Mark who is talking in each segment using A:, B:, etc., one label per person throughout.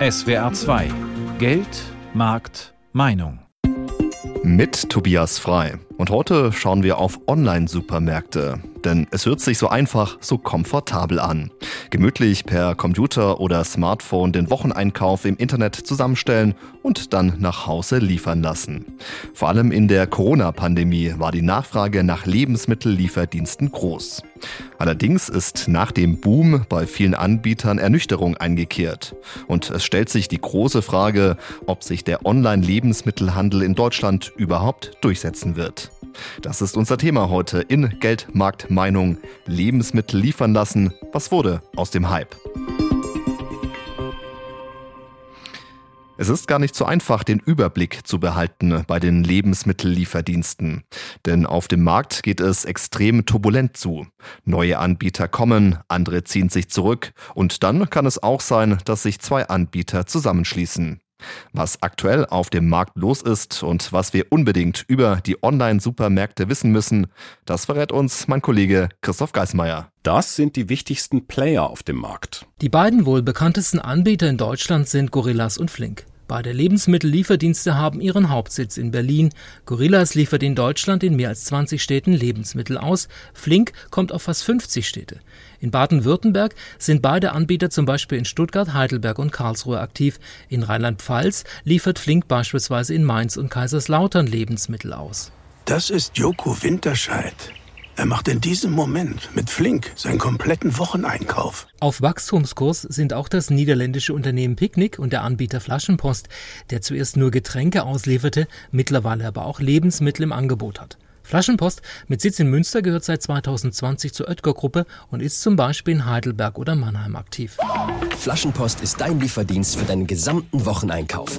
A: SWR 2 Geld, Markt, Meinung.
B: Mit Tobias Frei. Und heute schauen wir auf Online-Supermärkte. Denn es hört sich so einfach, so komfortabel an. Gemütlich per Computer oder Smartphone den Wocheneinkauf im Internet zusammenstellen und dann nach Hause liefern lassen. Vor allem in der Corona-Pandemie war die Nachfrage nach Lebensmittellieferdiensten groß. Allerdings ist nach dem Boom bei vielen Anbietern Ernüchterung eingekehrt. Und es stellt sich die große Frage, ob sich der Online-Lebensmittelhandel in Deutschland überhaupt durchsetzen wird. Das ist unser Thema heute in Geldmarkt Meinung. Lebensmittel liefern lassen. Was wurde aus dem Hype? Es ist gar nicht so einfach, den Überblick zu behalten bei den Lebensmittellieferdiensten. Denn auf dem Markt geht es extrem turbulent zu. Neue Anbieter kommen, andere ziehen sich zurück und dann kann es auch sein, dass sich zwei Anbieter zusammenschließen. Was aktuell auf dem Markt los ist und was wir unbedingt über die Online-Supermärkte wissen müssen, das verrät uns mein Kollege Christoph Geismeier.
C: Das sind die wichtigsten Player auf dem Markt.
D: Die beiden wohl bekanntesten Anbieter in Deutschland sind Gorillas und Flink. Beide Lebensmittellieferdienste haben ihren Hauptsitz in Berlin. Gorillas liefert in Deutschland in mehr als 20 Städten Lebensmittel aus. Flink kommt auf fast 50 Städte. In Baden-Württemberg sind beide Anbieter zum Beispiel in Stuttgart, Heidelberg und Karlsruhe aktiv. In Rheinland-Pfalz liefert Flink beispielsweise in Mainz und Kaiserslautern Lebensmittel aus.
E: Das ist Joko Winterscheid. Er macht in diesem Moment mit Flink seinen kompletten Wocheneinkauf.
D: Auf Wachstumskurs sind auch das niederländische Unternehmen Picknick und der Anbieter Flaschenpost, der zuerst nur Getränke auslieferte, mittlerweile aber auch Lebensmittel im Angebot hat. Flaschenpost mit Sitz in Münster gehört seit 2020 zur Oetker-Gruppe und ist zum Beispiel in Heidelberg oder Mannheim aktiv.
F: Flaschenpost ist dein Lieferdienst für deinen gesamten Wocheneinkauf.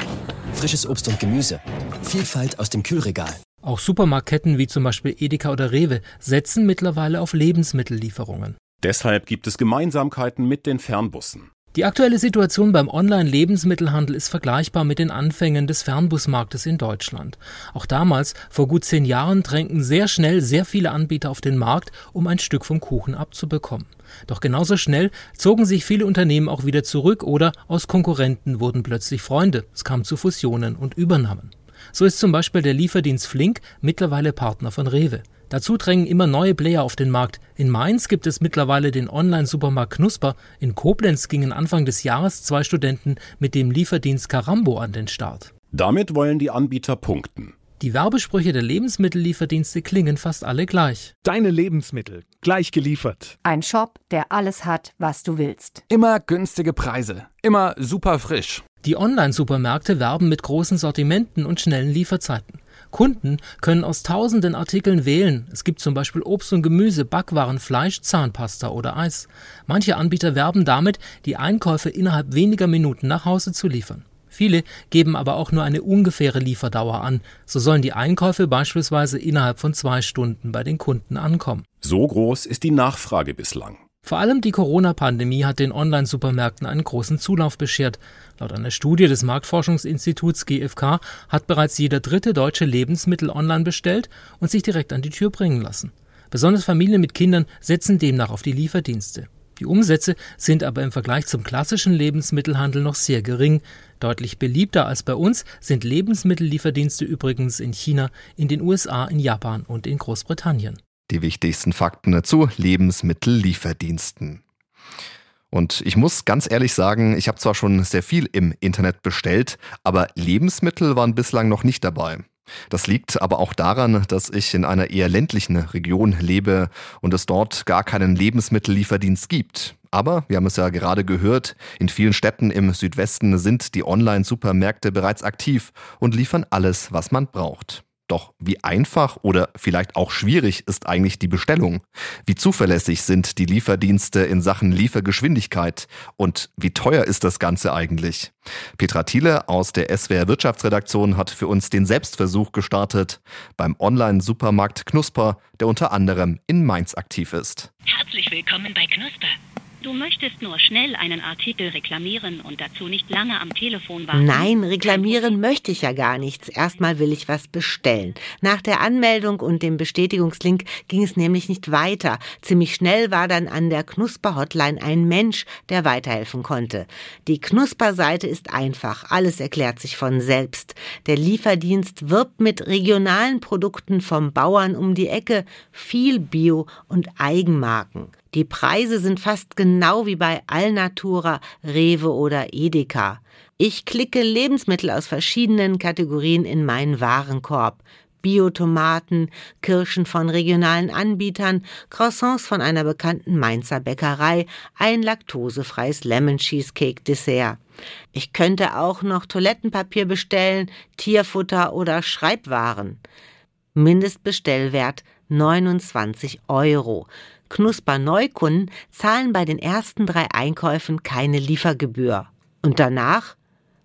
F: Frisches Obst und Gemüse, Vielfalt aus dem Kühlregal.
D: Auch Supermarktketten wie zum Beispiel Edeka oder Rewe setzen mittlerweile auf Lebensmittellieferungen.
C: Deshalb gibt es Gemeinsamkeiten mit den Fernbussen.
D: Die aktuelle Situation beim Online-Lebensmittelhandel ist vergleichbar mit den Anfängen des Fernbusmarktes in Deutschland. Auch damals, vor gut zehn Jahren, drängten sehr schnell sehr viele Anbieter auf den Markt, um ein Stück vom Kuchen abzubekommen. Doch genauso schnell zogen sich viele Unternehmen auch wieder zurück oder aus Konkurrenten wurden plötzlich Freunde. Es kam zu Fusionen und Übernahmen. So ist zum Beispiel der Lieferdienst Flink mittlerweile Partner von Rewe. Dazu drängen immer neue Player auf den Markt. In Mainz gibt es mittlerweile den Online-Supermarkt Knusper. In Koblenz gingen Anfang des Jahres zwei Studenten mit dem Lieferdienst Carambo an den Start.
C: Damit wollen die Anbieter punkten.
D: Die Werbesprüche der Lebensmittellieferdienste klingen fast alle gleich.
G: Deine Lebensmittel gleich geliefert.
H: Ein Shop, der alles hat, was du willst.
I: Immer günstige Preise, immer super frisch.
D: Die Online-Supermärkte werben mit großen Sortimenten und schnellen Lieferzeiten. Kunden können aus tausenden Artikeln wählen. Es gibt zum Beispiel Obst und Gemüse, Backwaren, Fleisch, Zahnpasta oder Eis. Manche Anbieter werben damit, die Einkäufe innerhalb weniger Minuten nach Hause zu liefern. Viele geben aber auch nur eine ungefähre Lieferdauer an. So sollen die Einkäufe beispielsweise innerhalb von zwei Stunden bei den Kunden ankommen.
C: So groß ist die Nachfrage bislang.
D: Vor allem die Corona-Pandemie hat den Online-Supermärkten einen großen Zulauf beschert. Laut einer Studie des Marktforschungsinstituts GfK hat bereits jeder dritte Deutsche Lebensmittel online bestellt und sich direkt an die Tür bringen lassen. Besonders Familien mit Kindern setzen demnach auf die Lieferdienste. Die Umsätze sind aber im Vergleich zum klassischen Lebensmittelhandel noch sehr gering. Deutlich beliebter als bei uns sind Lebensmittellieferdienste übrigens in China, in den USA, in Japan und in Großbritannien.
B: Die wichtigsten Fakten zu Lebensmittellieferdiensten. Und ich muss ganz ehrlich sagen, ich habe zwar schon sehr viel im Internet bestellt, aber Lebensmittel waren bislang noch nicht dabei. Das liegt aber auch daran, dass ich in einer eher ländlichen Region lebe und es dort gar keinen Lebensmittellieferdienst gibt. Aber wir haben es ja gerade gehört, in vielen Städten im Südwesten sind die Online-Supermärkte bereits aktiv und liefern alles, was man braucht. Doch wie einfach oder vielleicht auch schwierig ist eigentlich die Bestellung? Wie zuverlässig sind die Lieferdienste in Sachen Liefergeschwindigkeit? Und wie teuer ist das Ganze eigentlich? Petra Thiele aus der SWR Wirtschaftsredaktion hat für uns den Selbstversuch gestartet beim Online-Supermarkt Knusper, der unter anderem in Mainz aktiv ist.
J: Herzlich willkommen bei Knusper. Du möchtest nur schnell einen Artikel reklamieren und dazu nicht lange am Telefon warten.
K: Nein, reklamieren möchte ich ja gar nichts. Erstmal will ich was bestellen. Nach der Anmeldung und dem Bestätigungslink ging es nämlich nicht weiter. Ziemlich schnell war dann an der Knusper-Hotline ein Mensch, der weiterhelfen konnte. Die Knusper-Seite ist einfach. Alles erklärt sich von selbst. Der Lieferdienst wirbt mit regionalen Produkten vom Bauern um die Ecke, viel Bio und Eigenmarken. Die Preise sind fast genau wie bei Alnatura, Rewe oder Edeka. Ich klicke Lebensmittel aus verschiedenen Kategorien in meinen Warenkorb. Biotomaten, Kirschen von regionalen Anbietern, Croissants von einer bekannten Mainzer Bäckerei, ein laktosefreies Lemon Cheesecake Dessert. Ich könnte auch noch Toilettenpapier bestellen, Tierfutter oder Schreibwaren. Mindestbestellwert 29 Euro. Knusper-Neukunden zahlen bei den ersten drei Einkäufen keine Liefergebühr. Und danach?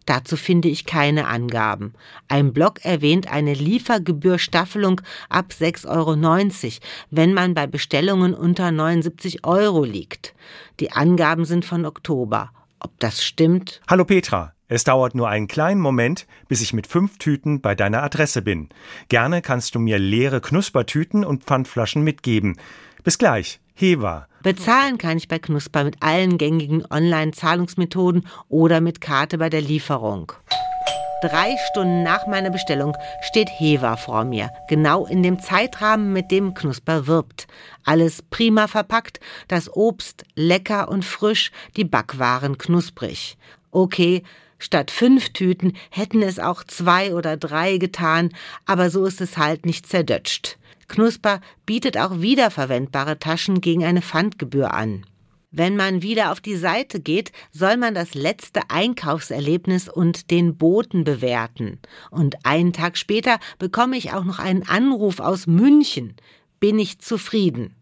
K: Dazu finde ich keine Angaben. Ein Blog erwähnt eine Liefergebührstaffelung ab 6,90 Euro, wenn man bei Bestellungen unter 79 Euro liegt. Die Angaben sind von Oktober. Ob das stimmt?
L: Hallo Petra. Es dauert nur einen kleinen Moment, bis ich mit fünf Tüten bei deiner Adresse bin. Gerne kannst du mir leere Knuspertüten und Pfandflaschen mitgeben. Bis gleich. Heva.
K: Bezahlen kann ich bei Knusper mit allen gängigen Online-Zahlungsmethoden oder mit Karte bei der Lieferung. Drei Stunden nach meiner Bestellung steht Heva vor mir, genau in dem Zeitrahmen, mit dem Knusper wirbt. Alles prima verpackt, das Obst lecker und frisch, die Backwaren knusprig. Okay, Statt fünf Tüten hätten es auch zwei oder drei getan, aber so ist es halt nicht zerdötscht. Knusper bietet auch wiederverwendbare Taschen gegen eine Pfandgebühr an. Wenn man wieder auf die Seite geht, soll man das letzte Einkaufserlebnis und den Boten bewerten. Und einen Tag später bekomme ich auch noch einen Anruf aus München. Bin ich zufrieden?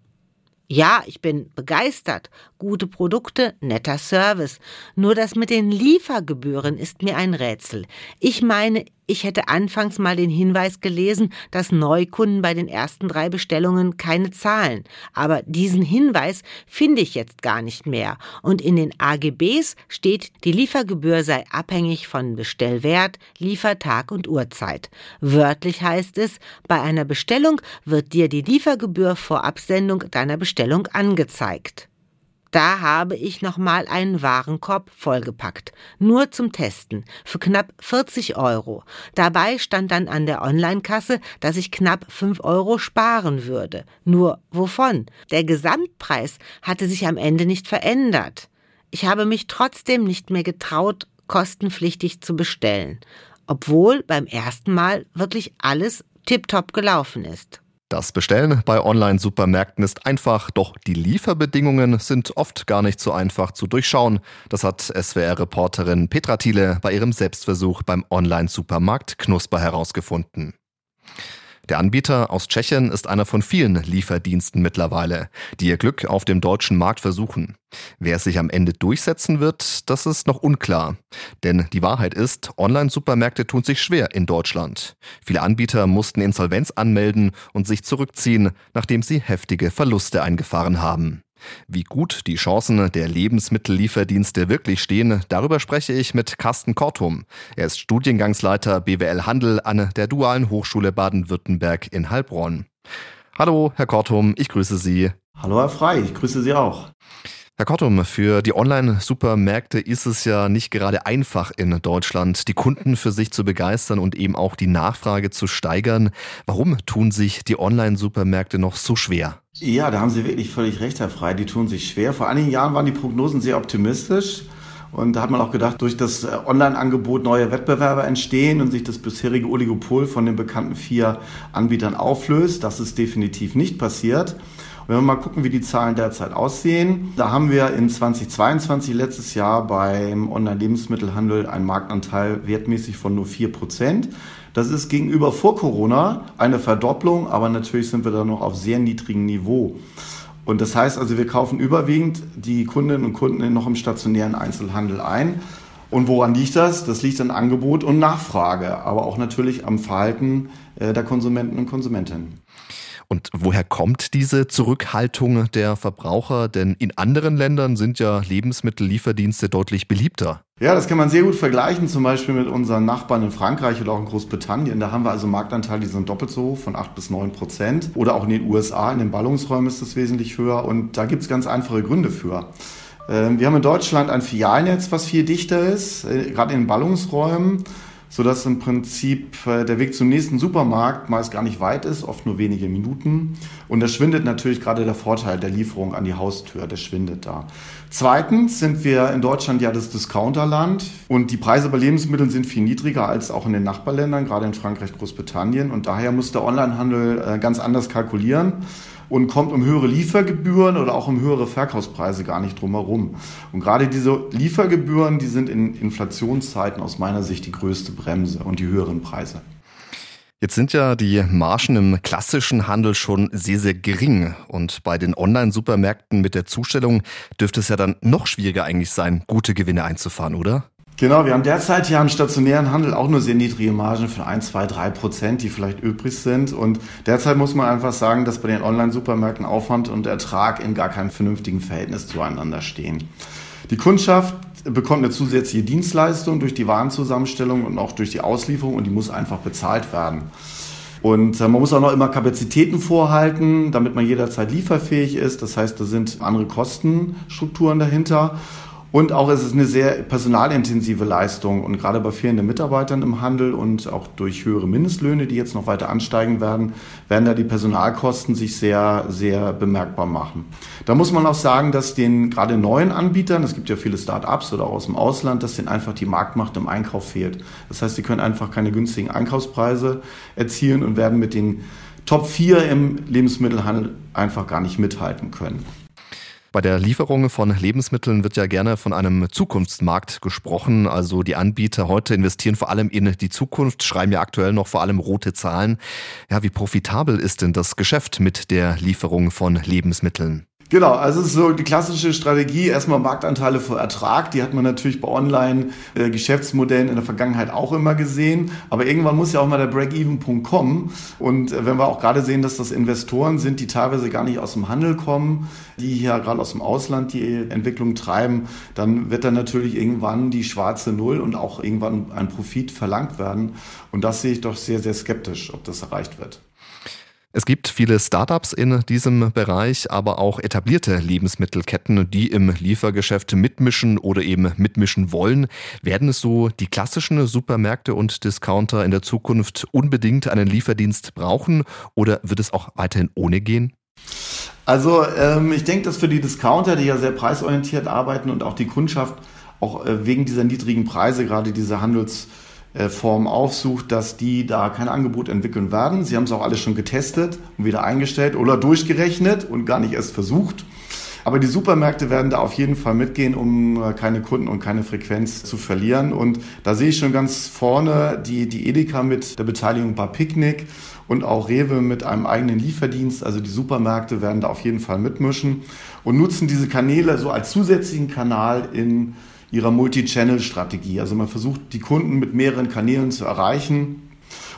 K: Ja, ich bin begeistert. Gute Produkte, netter Service. Nur das mit den Liefergebühren ist mir ein Rätsel. Ich meine, ich hätte anfangs mal den Hinweis gelesen, dass Neukunden bei den ersten drei Bestellungen keine zahlen. Aber diesen Hinweis finde ich jetzt gar nicht mehr. Und in den AGBs steht, die Liefergebühr sei abhängig von Bestellwert, Liefertag und Uhrzeit. Wörtlich heißt es, bei einer Bestellung wird dir die Liefergebühr vor Absendung deiner Bestellung angezeigt. Da habe ich nochmal einen Warenkorb vollgepackt. Nur zum Testen. Für knapp 40 Euro. Dabei stand dann an der Online-Kasse, dass ich knapp 5 Euro sparen würde. Nur wovon? Der Gesamtpreis hatte sich am Ende nicht verändert. Ich habe mich trotzdem nicht mehr getraut, kostenpflichtig zu bestellen. Obwohl beim ersten Mal wirklich alles tiptop gelaufen ist.
B: Das Bestellen bei Online-Supermärkten ist einfach, doch die Lieferbedingungen sind oft gar nicht so einfach zu durchschauen. Das hat SWR-Reporterin Petra Thiele bei ihrem Selbstversuch beim Online-Supermarkt Knusper herausgefunden. Der Anbieter aus Tschechien ist einer von vielen Lieferdiensten mittlerweile, die ihr Glück auf dem deutschen Markt versuchen. Wer sich am Ende durchsetzen wird, das ist noch unklar. Denn die Wahrheit ist, Online-Supermärkte tun sich schwer in Deutschland. Viele Anbieter mussten Insolvenz anmelden und sich zurückziehen, nachdem sie heftige Verluste eingefahren haben. Wie gut die Chancen der Lebensmittellieferdienste wirklich stehen, darüber spreche ich mit Carsten Kortum. Er ist Studiengangsleiter BWL Handel an der Dualen Hochschule Baden-Württemberg in Heilbronn. Hallo, Herr Kortum, ich grüße Sie.
M: Hallo, Herr Frei, ich grüße Sie auch.
B: Herr Kottum, für die Online-Supermärkte ist es ja nicht gerade einfach in Deutschland, die Kunden für sich zu begeistern und eben auch die Nachfrage zu steigern. Warum tun sich die Online-Supermärkte noch so schwer?
M: Ja, da haben Sie wirklich völlig recht, Herr Frei. Die tun sich schwer. Vor einigen Jahren waren die Prognosen sehr optimistisch. Und da hat man auch gedacht, durch das äh, Online-Angebot neue Wettbewerber entstehen und sich das bisherige Oligopol von den bekannten vier Anbietern auflöst. Das ist definitiv nicht passiert. Wenn wir mal gucken, wie die Zahlen derzeit aussehen, da haben wir in 2022 letztes Jahr beim Online-Lebensmittelhandel einen Marktanteil wertmäßig von nur 4 Prozent. Das ist gegenüber vor Corona eine Verdopplung, aber natürlich sind wir da noch auf sehr niedrigem Niveau. Und das heißt also, wir kaufen überwiegend die Kundinnen und Kunden noch im stationären Einzelhandel ein. Und woran liegt das? Das liegt an Angebot und Nachfrage, aber auch natürlich am Verhalten äh, der Konsumenten und Konsumentinnen.
B: Und woher kommt diese Zurückhaltung der Verbraucher? Denn in anderen Ländern sind ja Lebensmittellieferdienste deutlich beliebter.
M: Ja, das kann man sehr gut vergleichen, zum Beispiel mit unseren Nachbarn in Frankreich oder auch in Großbritannien. Da haben wir also Marktanteile, die sind doppelt so hoch, von 8 bis 9 Prozent. Oder auch in den USA, in den Ballungsräumen ist das wesentlich höher. Und da gibt es ganz einfache Gründe für. Ähm, wir haben in Deutschland ein Filialnetz, was viel dichter ist, äh, gerade in den Ballungsräumen sodass im Prinzip äh, der Weg zum nächsten Supermarkt meist gar nicht weit ist, oft nur wenige Minuten. Und da schwindet natürlich gerade der Vorteil der Lieferung an die Haustür, der schwindet da. Zweitens sind wir in Deutschland ja das Discounterland und die Preise bei Lebensmitteln sind viel niedriger als auch in den Nachbarländern, gerade in Frankreich, Großbritannien. Und daher muss der Onlinehandel äh, ganz anders kalkulieren und kommt um höhere Liefergebühren oder auch um höhere Verkaufspreise gar nicht drum herum. Und gerade diese Liefergebühren, die sind in Inflationszeiten aus meiner Sicht die größte Bremse und die höheren Preise.
B: Jetzt sind ja die Margen im klassischen Handel schon sehr, sehr gering. Und bei den Online-Supermärkten mit der Zustellung dürfte es ja dann noch schwieriger eigentlich sein, gute Gewinne einzufahren, oder?
M: Genau, wir haben derzeit ja im stationären Handel auch nur sehr niedrige Margen von 1, 2, 3 Prozent, die vielleicht übrig sind. Und derzeit muss man einfach sagen, dass bei den Online-Supermärkten Aufwand und Ertrag in gar keinem vernünftigen Verhältnis zueinander stehen. Die Kundschaft bekommt eine zusätzliche Dienstleistung durch die Warenzusammenstellung und auch durch die Auslieferung und die muss einfach bezahlt werden. Und äh, man muss auch noch immer Kapazitäten vorhalten, damit man jederzeit lieferfähig ist. Das heißt, da sind andere Kostenstrukturen dahinter. Und auch es ist eine sehr personalintensive Leistung und gerade bei fehlenden Mitarbeitern im Handel und auch durch höhere Mindestlöhne, die jetzt noch weiter ansteigen werden, werden da die Personalkosten sich sehr, sehr bemerkbar machen. Da muss man auch sagen, dass den gerade neuen Anbietern, es gibt ja viele Start-ups oder auch aus dem Ausland, dass denen einfach die Marktmacht im Einkauf fehlt. Das heißt, sie können einfach keine günstigen Einkaufspreise erzielen und werden mit den Top 4 im Lebensmittelhandel einfach gar nicht mithalten können.
B: Bei der Lieferung von Lebensmitteln wird ja gerne von einem Zukunftsmarkt gesprochen. Also die Anbieter heute investieren vor allem in die Zukunft, schreiben ja aktuell noch vor allem rote Zahlen. Ja, wie profitabel ist denn das Geschäft mit der Lieferung von Lebensmitteln?
M: Genau, also es ist so die klassische Strategie, erstmal Marktanteile vor Ertrag, die hat man natürlich bei Online-Geschäftsmodellen in der Vergangenheit auch immer gesehen, aber irgendwann muss ja auch mal der Break-Even-Punkt kommen. Und äh, wenn wir auch gerade sehen, dass das Investoren sind, die teilweise gar nicht aus dem Handel kommen, die hier gerade aus dem Ausland die Entwicklung treiben, dann wird dann natürlich irgendwann die schwarze Null und auch irgendwann ein Profit verlangt werden. Und das sehe ich doch sehr, sehr skeptisch, ob das erreicht wird.
B: Es gibt viele Startups in diesem Bereich, aber auch etablierte Lebensmittelketten, die im Liefergeschäft mitmischen oder eben mitmischen wollen. Werden es so die klassischen Supermärkte und Discounter in der Zukunft unbedingt einen Lieferdienst brauchen oder wird es auch weiterhin ohne gehen?
M: Also ähm, ich denke, dass für die Discounter, die ja sehr preisorientiert arbeiten und auch die Kundschaft auch äh, wegen dieser niedrigen Preise, gerade diese Handels Form aufsucht, dass die da kein Angebot entwickeln werden. Sie haben es auch alles schon getestet und wieder eingestellt oder durchgerechnet und gar nicht erst versucht. Aber die Supermärkte werden da auf jeden Fall mitgehen, um äh, keine Kunden und keine Frequenz zu verlieren. Und da sehe ich schon ganz vorne die, die Edeka mit der Beteiligung bei Picknick und auch Rewe mit einem eigenen Lieferdienst. Also die Supermärkte werden da auf jeden Fall mitmischen und nutzen diese Kanäle so als zusätzlichen Kanal in ihrer Multi-Channel-Strategie. Also man versucht, die Kunden mit mehreren Kanälen zu erreichen.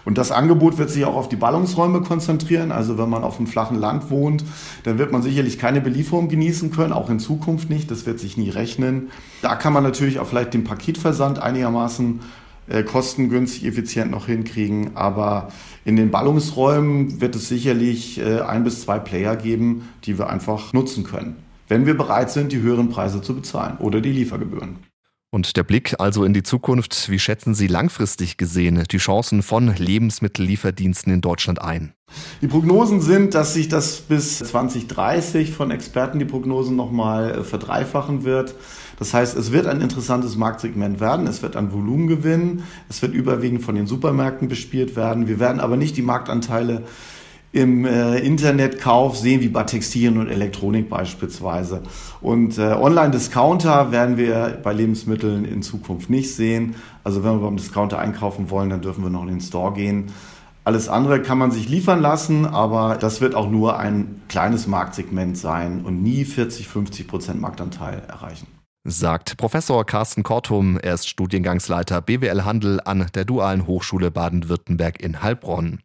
M: Und das Angebot wird sich auch auf die Ballungsräume konzentrieren. Also wenn man auf einem flachen Land wohnt, dann wird man sicherlich keine Belieferung genießen können, auch in Zukunft nicht. Das wird sich nie rechnen. Da kann man natürlich auch vielleicht den Paketversand einigermaßen äh, kostengünstig, effizient noch hinkriegen. Aber in den Ballungsräumen wird es sicherlich äh, ein bis zwei Player geben, die wir einfach nutzen können wenn wir bereit sind, die höheren Preise zu bezahlen oder die Liefergebühren.
B: Und der Blick also in die Zukunft, wie schätzen Sie langfristig gesehen die Chancen von Lebensmittellieferdiensten in Deutschland ein?
M: Die Prognosen sind, dass sich das bis 2030 von Experten die Prognosen nochmal äh, verdreifachen wird. Das heißt, es wird ein interessantes Marktsegment werden, es wird an Volumen gewinnen, es wird überwiegend von den Supermärkten bespielt werden. Wir werden aber nicht die Marktanteile im äh, Internetkauf sehen, wie bei Textilien und Elektronik beispielsweise. Und äh, Online-Discounter werden wir bei Lebensmitteln in Zukunft nicht sehen. Also wenn wir beim Discounter einkaufen wollen, dann dürfen wir noch in den Store gehen. Alles andere kann man sich liefern lassen, aber das wird auch nur ein kleines Marktsegment sein und nie 40, 50 Prozent Marktanteil erreichen
B: sagt Professor Carsten Kortum. Er ist Studiengangsleiter BWL Handel an der Dualen Hochschule Baden-Württemberg in Heilbronn.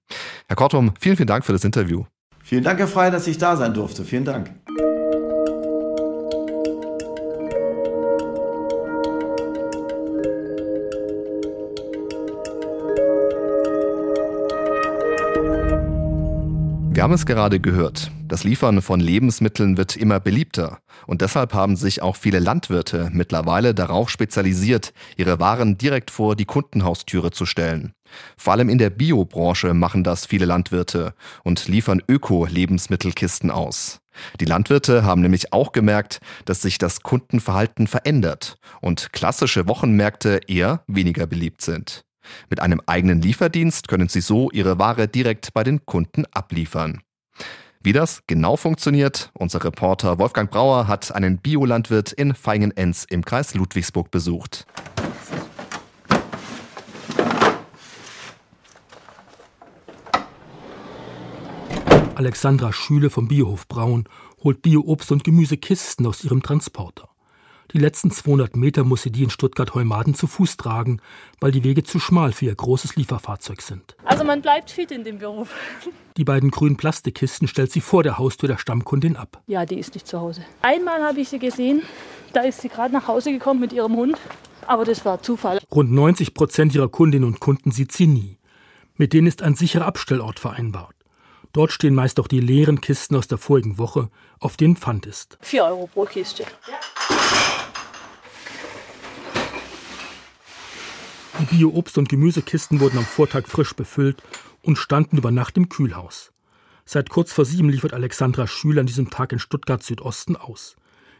B: Herr Kortum, vielen, vielen Dank für das Interview.
M: Vielen Dank, Herr Frey, dass ich da sein durfte. Vielen Dank.
B: Wir haben es gerade gehört. Das Liefern von Lebensmitteln wird immer beliebter. Und deshalb haben sich auch viele Landwirte mittlerweile darauf spezialisiert, ihre Waren direkt vor die Kundenhaustüre zu stellen. Vor allem in der Biobranche machen das viele Landwirte und liefern Öko-Lebensmittelkisten aus. Die Landwirte haben nämlich auch gemerkt, dass sich das Kundenverhalten verändert und klassische Wochenmärkte eher weniger beliebt sind. Mit einem eigenen Lieferdienst können Sie so Ihre Ware direkt bei den Kunden abliefern. Wie das genau funktioniert, unser Reporter Wolfgang Brauer hat einen Biolandwirt in Feingen-Enz im Kreis Ludwigsburg besucht.
N: Alexandra Schüle vom Biohof Braun holt Bio-Obst und Gemüsekisten aus ihrem Transporter. Die letzten 200 Meter muss sie die in Stuttgart-Heumaden zu Fuß tragen, weil die Wege zu schmal für ihr großes Lieferfahrzeug sind.
O: Also man bleibt fit in dem Beruf.
N: Die beiden grünen Plastikkisten stellt sie vor der Haustür der Stammkundin ab.
O: Ja, die ist nicht zu Hause. Einmal habe ich sie gesehen, da ist sie gerade nach Hause gekommen mit ihrem Hund, aber das war Zufall.
N: Rund 90 Prozent ihrer Kundinnen und Kunden sieht sie nie. Mit denen ist ein sicherer Abstellort vereinbart. Dort stehen meist auch die leeren Kisten aus der vorigen Woche, auf denen Pfand ist.
O: 4 Euro pro Kiste.
N: Die Bio-Obst- und Gemüsekisten wurden am Vortag frisch befüllt und standen über Nacht im Kühlhaus. Seit kurz vor sieben liefert Alexandra Schüler an diesem Tag in Stuttgart Südosten aus.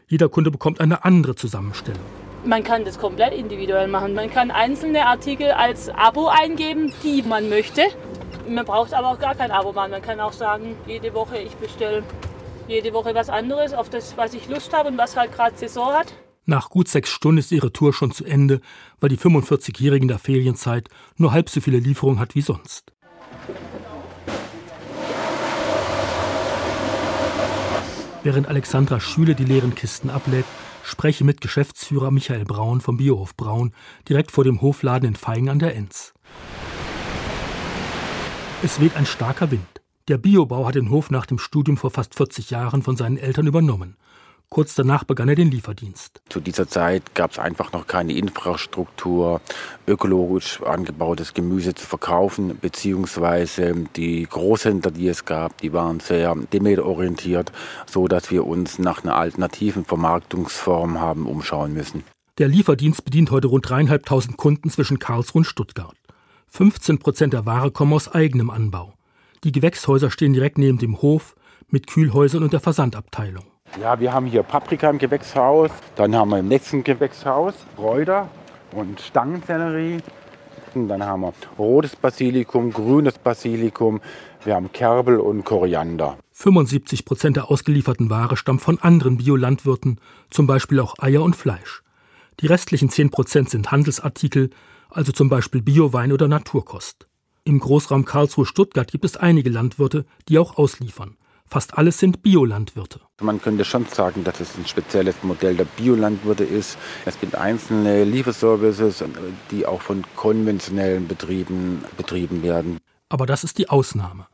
N: Jeder Kunde bekommt eine andere Zusammenstellung.
O: Man kann das komplett individuell machen. Man kann einzelne Artikel als Abo eingeben, die man möchte. Man braucht aber auch gar kein Abo machen. Man kann auch sagen, jede Woche ich bestelle jede Woche was anderes, auf das, was ich Lust habe und was halt gerade Saison hat.
N: Nach gut sechs Stunden ist ihre Tour schon zu Ende, weil die 45-Jährige in der Ferienzeit nur halb so viele Lieferungen hat wie sonst. Während Alexandra Schüle die leeren Kisten ablädt, spreche mit Geschäftsführer Michael Braun vom Biohof Braun direkt vor dem Hofladen in Feigen an der Enz. Es weht ein starker Wind. Der Biobau hat den Hof nach dem Studium vor fast 40 Jahren von seinen Eltern übernommen. Kurz danach begann er den Lieferdienst.
P: Zu dieser Zeit gab es einfach noch keine Infrastruktur, ökologisch angebautes Gemüse zu verkaufen, beziehungsweise die Großhändler, die es gab, die waren sehr demeterorientiert, so dass wir uns nach einer alternativen Vermarktungsform haben umschauen müssen.
N: Der Lieferdienst bedient heute rund dreieinhalbtausend Kunden zwischen Karlsruhe und Stuttgart. 15 Prozent der Ware kommen aus eigenem Anbau. Die Gewächshäuser stehen direkt neben dem Hof mit Kühlhäusern und der Versandabteilung.
P: Ja, wir haben hier Paprika im Gewächshaus, dann haben wir im nächsten Gewächshaus Kräuter und Stangensellerie. Und dann haben wir rotes Basilikum, grünes Basilikum, wir haben Kerbel und Koriander.
N: 75 Prozent der ausgelieferten Ware stammt von anderen Biolandwirten, zum Beispiel auch Eier und Fleisch. Die restlichen 10 Prozent sind Handelsartikel, also zum Beispiel Biowein oder Naturkost. Im Großraum Karlsruhe-Stuttgart gibt es einige Landwirte, die auch ausliefern. Fast alles sind Biolandwirte.
P: Man könnte schon sagen, dass es ein spezielles Modell der Biolandwirte ist. Es gibt einzelne Lieferservices, die auch von konventionellen Betrieben betrieben werden.
N: Aber das ist die Ausnahme.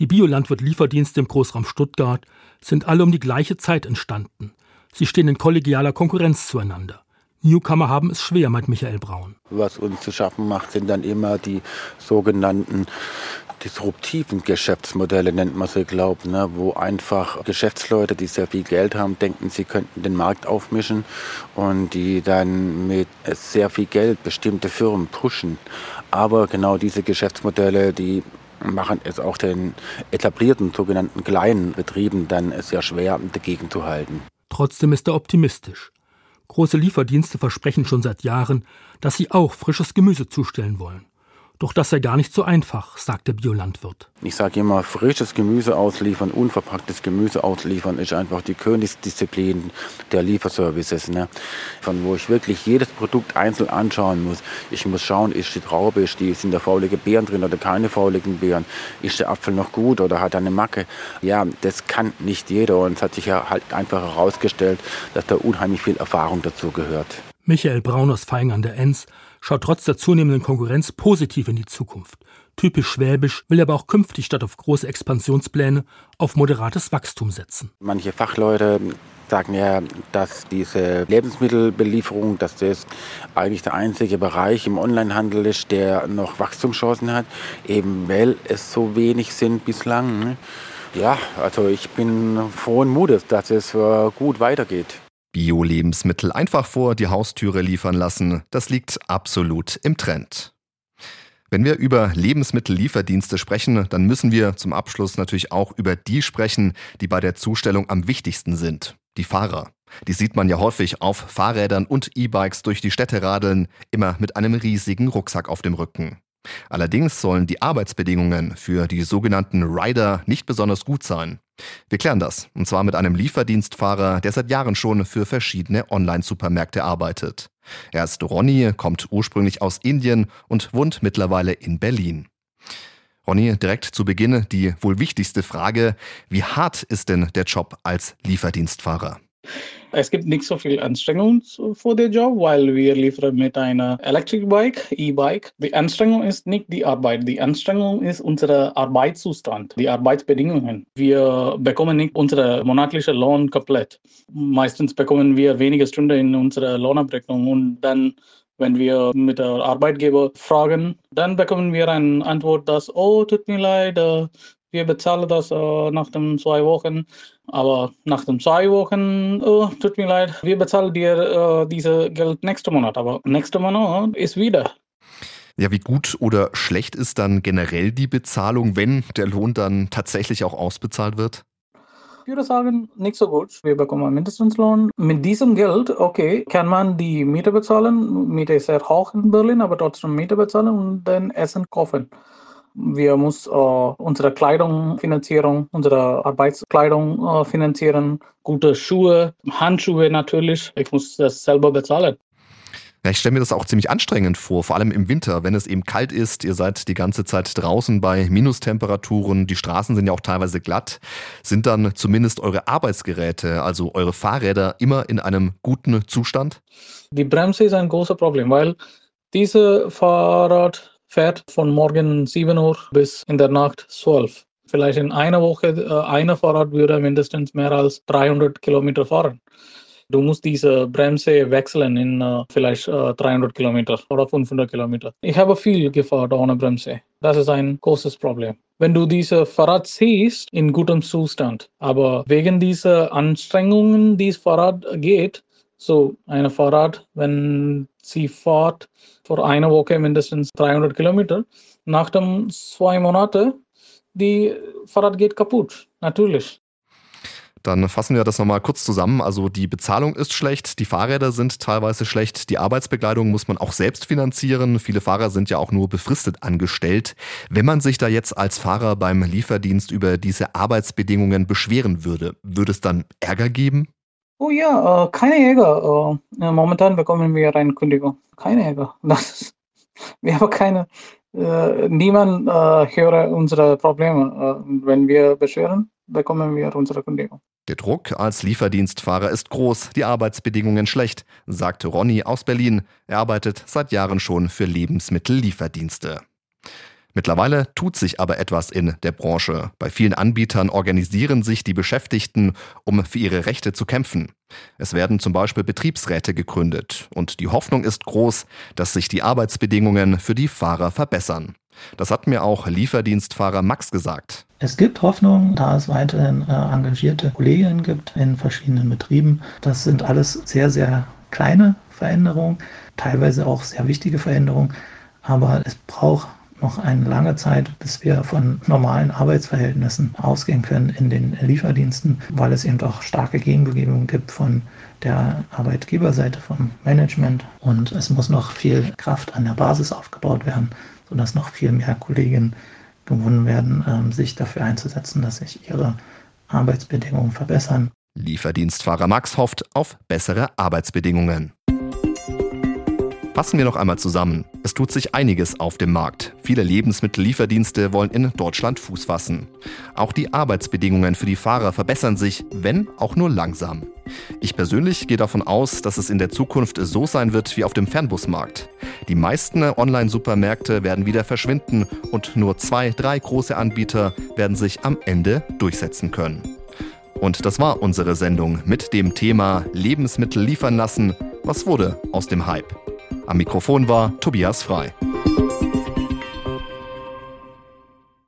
N: Die Biolandwirt-Lieferdienste im Großraum Stuttgart sind alle um die gleiche Zeit entstanden. Sie stehen in kollegialer Konkurrenz zueinander. Newcomer haben es schwer, meint Michael Braun.
P: Was uns zu schaffen macht, sind dann immer die sogenannten disruptiven Geschäftsmodelle, nennt man sie, glaube ne, wo einfach Geschäftsleute, die sehr viel Geld haben, denken, sie könnten den Markt aufmischen und die dann mit sehr viel Geld bestimmte Firmen pushen. Aber genau diese Geschäftsmodelle, die machen es auch den etablierten sogenannten kleinen Betrieben dann sehr schwer, dagegen zu halten.
N: Trotzdem ist er optimistisch. Große Lieferdienste versprechen schon seit Jahren, dass sie auch frisches Gemüse zustellen wollen. Doch das sei gar nicht so einfach, sagt der Biolandwirt.
P: Ich sage immer, frisches Gemüse ausliefern, unverpacktes Gemüse ausliefern, ist einfach die Königsdisziplin der Lieferservices. Ne? Von wo ich wirklich jedes Produkt einzeln anschauen muss. Ich muss schauen, ist die Traube, ist die, sind da faulige Beeren drin oder keine fauligen Beeren? Ist der Apfel noch gut oder hat er eine Macke? Ja, das kann nicht jeder und es hat sich ja halt einfach herausgestellt, dass da unheimlich viel Erfahrung dazu gehört.
N: Michael Braun aus Feing an der Enz schaut trotz der zunehmenden Konkurrenz positiv in die Zukunft. Typisch schwäbisch will aber auch künftig statt auf große Expansionspläne auf moderates Wachstum setzen.
P: Manche Fachleute sagen ja, dass diese Lebensmittelbelieferung, dass das eigentlich der einzige Bereich im Onlinehandel ist, der noch Wachstumschancen hat, eben weil es so wenig sind bislang. Ne? Ja, also ich bin frohen Mutes, dass es gut weitergeht.
B: Bio-Lebensmittel einfach vor die Haustüre liefern lassen, das liegt absolut im Trend. Wenn wir über Lebensmittellieferdienste sprechen, dann müssen wir zum Abschluss natürlich auch über die sprechen, die bei der Zustellung am wichtigsten sind. Die Fahrer. Die sieht man ja häufig auf Fahrrädern und E-Bikes durch die Städte radeln, immer mit einem riesigen Rucksack auf dem Rücken. Allerdings sollen die Arbeitsbedingungen für die sogenannten Rider nicht besonders gut sein. Wir klären das, und zwar mit einem Lieferdienstfahrer, der seit Jahren schon für verschiedene Online-Supermärkte arbeitet. Er ist Ronny, kommt ursprünglich aus Indien und wohnt mittlerweile in Berlin. Ronny, direkt zu Beginn die wohl wichtigste Frage, wie hart ist denn der Job als Lieferdienstfahrer?
Q: Es gibt nicht so viel Anstrengung für den Job, weil wir liefern mit einer Electric Bike, E-Bike. Die Anstrengung ist nicht die Arbeit, die Anstrengung ist unser Arbeitszustand, die Arbeitsbedingungen. Wir bekommen nicht unseren monatlichen Lohn komplett. Meistens bekommen wir wenige Stunden in unserer Lohnabrechnung und dann wenn wir mit der Arbeitgeber fragen, dann bekommen wir eine Antwort, dass, oh, tut mir leid, äh, wir bezahlen das äh, nach den zwei Wochen. Aber nach den zwei Wochen, oh, tut mir leid, wir bezahlen dir äh, dieses Geld nächsten Monat. Aber nächsten Monat ist wieder.
B: Ja, wie gut oder schlecht ist dann generell die Bezahlung, wenn der Lohn dann tatsächlich auch ausbezahlt wird?
Q: Ich würde sagen, nicht so gut. Wir bekommen einen Mindestlohn. Mit diesem Geld, okay, kann man die Miete bezahlen. Miete ist sehr hoch in Berlin, aber trotzdem Miete bezahlen und dann Essen kaufen. Wir müssen äh, unsere Kleidung finanzieren, unsere Arbeitskleidung äh, finanzieren, gute Schuhe, Handschuhe natürlich. Ich muss das selber bezahlen.
B: Ja, ich stelle mir das auch ziemlich anstrengend vor, vor allem im Winter, wenn es eben kalt ist. Ihr seid die ganze Zeit draußen bei Minustemperaturen. Die Straßen sind ja auch teilweise glatt. Sind dann zumindest eure Arbeitsgeräte, also eure Fahrräder, immer in einem guten Zustand?
Q: Die Bremse ist ein großes Problem, weil diese Fahrrad fährt von morgen 7 Uhr bis in der Nacht 12. Vielleicht in einer Woche, äh, eine Fahrrad würde mindestens mehr als 300 Kilometer fahren. Du musst diese Bremse wechseln in uh, vielleicht uh, äh, 300 Kilometer oder 500 Kilometer. Ich habe viel gefahren ohne Bremse. Das ist ein großes Problem. Wenn du diese Fahrrad siehst, in gutem Zustand, aber wegen dieser Anstrengungen, die das Fahrrad geht, so eine Fahrrad, wenn sie fährt vor einer Woche mindestens 300 Kilometer, nach dem zwei Monaten, die Fahrrad geht kaputt, natürlich.
B: Dann fassen wir das nochmal kurz zusammen. Also die Bezahlung ist schlecht, die Fahrräder sind teilweise schlecht, die Arbeitsbekleidung muss man auch selbst finanzieren. Viele Fahrer sind ja auch nur befristet angestellt. Wenn man sich da jetzt als Fahrer beim Lieferdienst über diese Arbeitsbedingungen beschweren würde, würde es dann Ärger geben?
Q: Oh ja, äh, keine Ärger. Äh, momentan bekommen wir eine Kündigung. Keine Ärger. Das wir haben keine. Äh, niemand äh, höre unsere Probleme. Äh, wenn wir beschweren, bekommen wir unsere Kündigung.
B: Der Druck als Lieferdienstfahrer ist groß, die Arbeitsbedingungen schlecht, sagte Ronny aus Berlin. Er arbeitet seit Jahren schon für Lebensmittellieferdienste. Mittlerweile tut sich aber etwas in der Branche. Bei vielen Anbietern organisieren sich die Beschäftigten, um für ihre Rechte zu kämpfen. Es werden zum Beispiel Betriebsräte gegründet und die Hoffnung ist groß, dass sich die Arbeitsbedingungen für die Fahrer verbessern. Das hat mir auch Lieferdienstfahrer Max gesagt.
R: Es gibt Hoffnung, da es weiterhin äh, engagierte Kolleginnen gibt in verschiedenen Betrieben. Das sind alles sehr, sehr kleine Veränderungen, teilweise auch sehr wichtige Veränderungen. Aber es braucht noch eine lange Zeit, bis wir von normalen Arbeitsverhältnissen ausgehen können in den Lieferdiensten, weil es eben auch starke Gegenbewegungen gibt von der Arbeitgeberseite, vom Management. Und es muss noch viel Kraft an der Basis aufgebaut werden, sodass noch viel mehr Kolleginnen gewonnen werden, ähm, sich dafür einzusetzen, dass sich ihre Arbeitsbedingungen verbessern.
B: Lieferdienstfahrer Max hofft auf bessere Arbeitsbedingungen. Fassen wir noch einmal zusammen. Es tut sich einiges auf dem Markt. Viele Lebensmittellieferdienste wollen in Deutschland Fuß fassen. Auch die Arbeitsbedingungen für die Fahrer verbessern sich, wenn auch nur langsam. Ich persönlich gehe davon aus, dass es in der Zukunft so sein wird wie auf dem Fernbusmarkt. Die meisten Online-Supermärkte werden wieder verschwinden und nur zwei, drei große Anbieter werden sich am Ende durchsetzen können. Und das war unsere Sendung mit dem Thema Lebensmittel liefern lassen. Was wurde aus dem Hype? Am Mikrofon war Tobias Frei.